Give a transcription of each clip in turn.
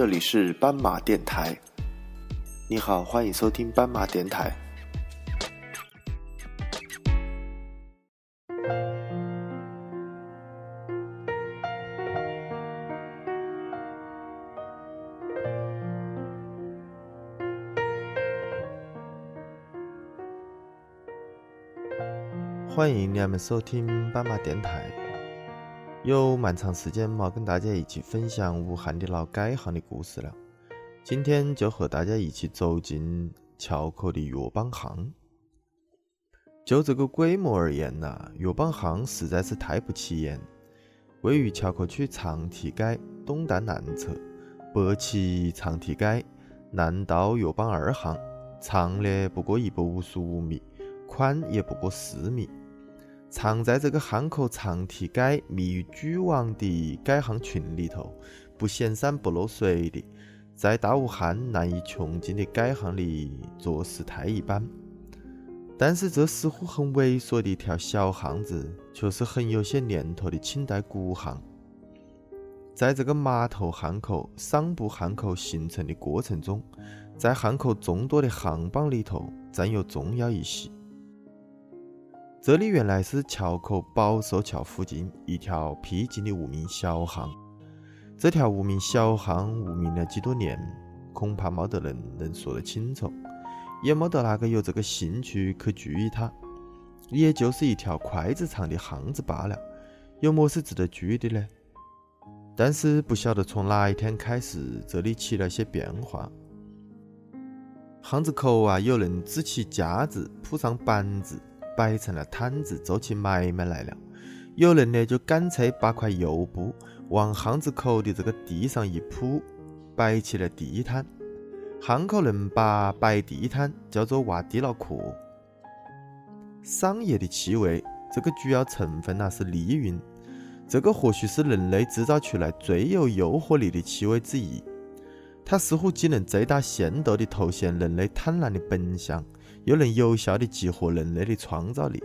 这里是斑马电台。你好，欢迎收听斑马电台。欢迎你们收听斑马电台。有蛮长时间没跟大家一起分享武汉的老改行的故事了，今天就和大家一起走进桥口的药帮巷。就这个规模而言呐，药帮巷实在是太不起眼。位于桥口区长堤街东单南侧，北起长堤街，南到药帮二巷，长呢不过一百五十五米，宽也不过四米。藏在这个巷口长堤街密于蛛网的街巷群里头，不显山不漏水的，在大武汉难以穷尽的街巷里着实太一般。但是这似乎很猥琐的一条小巷子，却是很有些年头的清代古巷。在这个码头巷口、商埠巷口形成的过程中，在巷口众多的巷帮里头占有重要一席。这里原来是桥口宝寿桥附近一条僻静的无名小巷。这条无名小巷无名了几多年，恐怕没得人能说得清楚，也没得哪个有这个兴趣去注意它。也就是一条筷子长的巷子罢了，有么是值得注意的呢？但是不晓得从哪一天开始，这里起了些变化。巷子口啊，有人支起架子，铺上板子。摆成了摊子，做起买卖来了。有人呢，就干脆把块油布往巷子口的这个地上一铺，摆起了地摊。巷口人把摆地摊叫做挖地脑壳。商业的气味，这个主要成分呢是利润，这个或许是人类制造出来最有诱惑力的气味之一。它似乎既能最大限度地凸显人类贪婪的本相。又能有效地激活人类的创造力，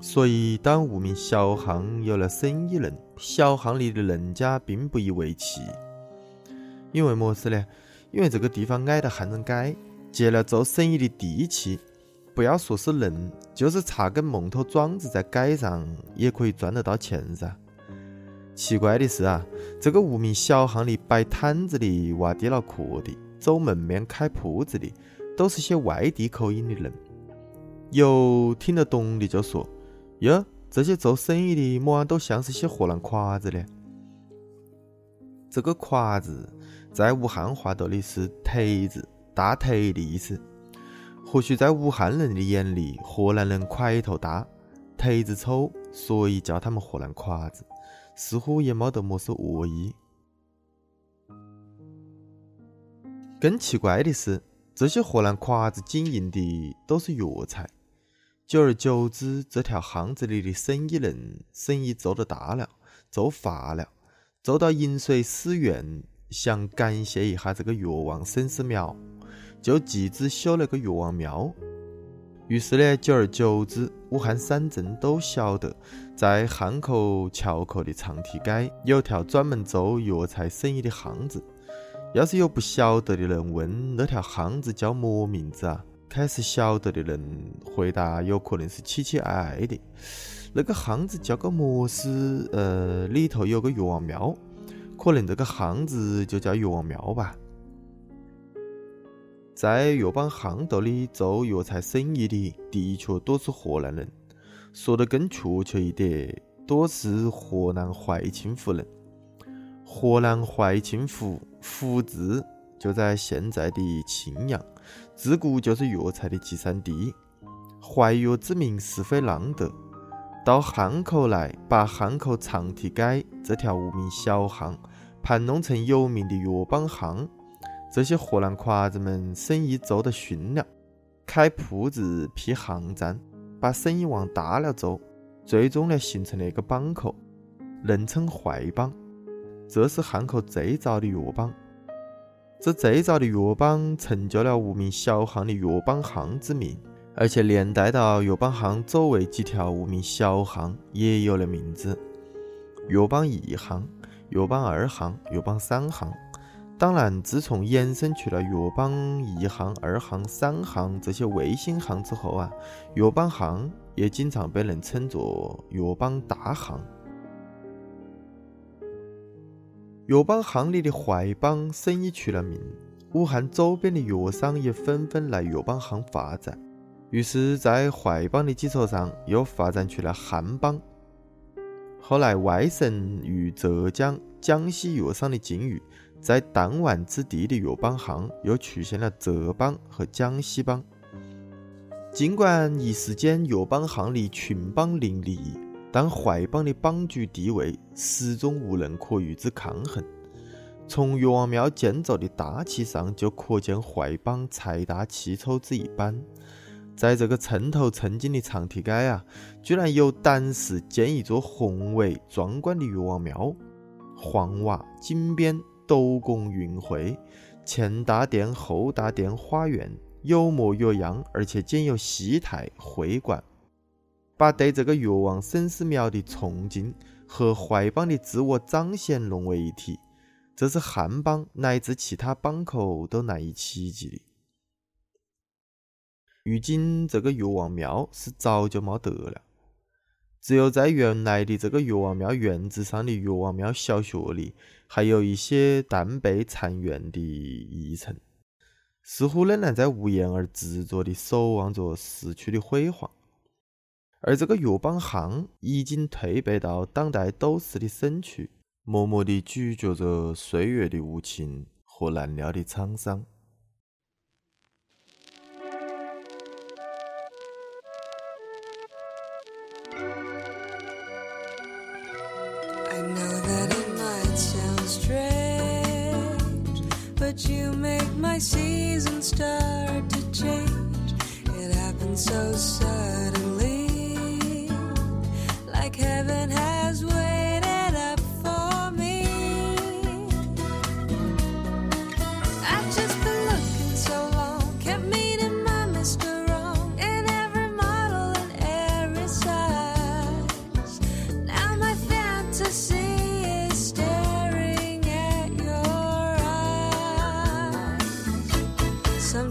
所以当无名小巷有了生意人，小巷里的人家并不以为奇。因为么事呢？因为这个地方挨着汉正街，借了做生意的地气，不要说是人，就是插根木头桩子在街上，也可以赚得到钱噻。奇怪的是啊，这个无名小巷里摆摊子的、挖地牢壳的、走门面开铺子的。都是些外地口音的人，有听得懂的就说：“哟，这些做生意的模样都像是些河南侉子的。”这个“侉子”在武汉话斗里是“腿子”、“大腿”的意思。或许在武汉人的眼里，河南人块头大，腿子粗，所以叫他们河南侉子，似乎也没得么事恶意。更奇怪的是。这些河南侉子经营的都是药材，久而久之，这条巷子里的生意人生意做得大了，做发了，做到饮水思源，想感谢一下这个药王孙思邈，就集资修了个药王庙。于是呢，久而久之，武汉三镇都晓得，在汉口桥口的长堤街有条专门做药材生意的巷子。要是有不晓得的人问那条巷子叫么名字啊？开始晓得的人回答有可能是凄凄爱爱的。那个巷子叫个么事？呃，里头有个药王庙，可能这个巷子就叫药王庙吧。在药帮巷道里做药材生意的，的确多是河南人。说得更确切一点，多是河南怀庆府人。河南怀清府。府治就在现在的沁阳，自古就是药材的集散地。怀药之名是非浪得。到汉口来，把汉口长堤街这条无名小巷盘弄成有名的药帮巷，这些河南侉子们生意做得逊了，开铺子辟巷站，把生意往大了做，最终呢形成了一个帮口，人称淮帮。这是汉口最早的药帮，这最早的药帮成就了无名小巷的药帮巷之名，而且连带到药帮巷周围几条无名小巷也有了名字：药帮一巷、药帮二巷、药帮三巷。当然，自从衍生出了药邦一行、二行、三行这些卫星行之后啊，药邦行也经常被人称作药邦大行。粤邦行里的淮帮生意出了名，武汉周边的药商也纷纷来粤邦行发展。于是，在淮帮的基础上，又发展出了汉帮。后来，外省与浙江、江西药商的境遇。在弹丸之地的药帮行又出现了浙帮和江西帮。尽管一时间药帮行里群帮林立，但淮帮的帮主地位始终无人可与之抗衡。从岳王庙建造的大气上就可见淮帮财大气粗之一斑。在这个寸头寸金的长堤街啊，居然有胆识建一座宏伟壮观的岳王庙，黄瓦金边。斗拱云绘，前大殿后大殿花园有模有样，而且建有戏台会馆，把对这个越王沈氏庙的崇敬和坏帮的自我彰显融为一体，这是汉帮乃至其他帮口都难以企及的。如今这个越王庙是早就没得了。只有在原来的这个岳王庙院子上的岳王庙小学里，还有一些淡被残垣的遗存，似乎仍然在无言而执着地守望着逝去的辉煌。而这个岳邦行已经退背到当代都市的深处，默默地咀嚼着岁月的无情和难料的沧桑。but you make my season start to change. It happens so suddenly,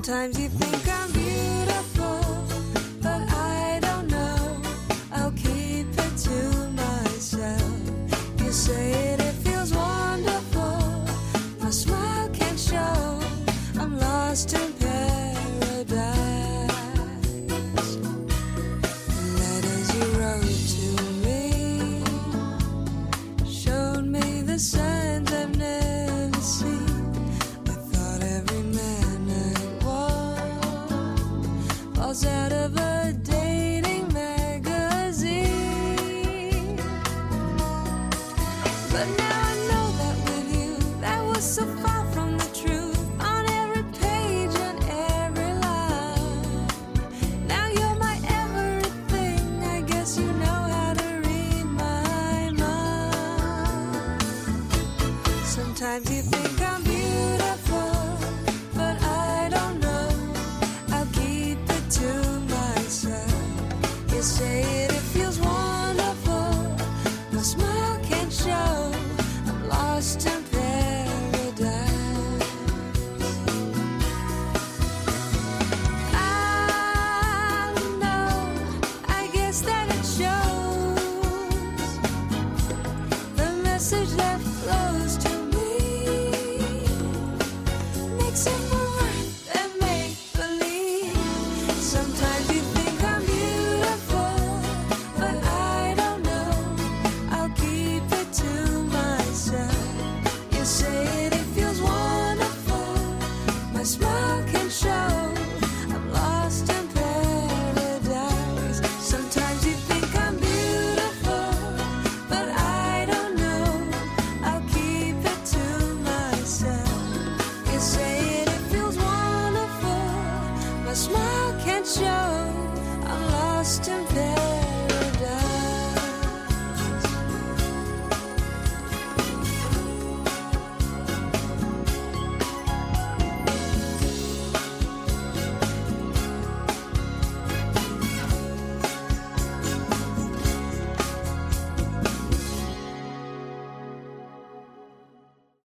Sometimes you think I'm Sometimes you think.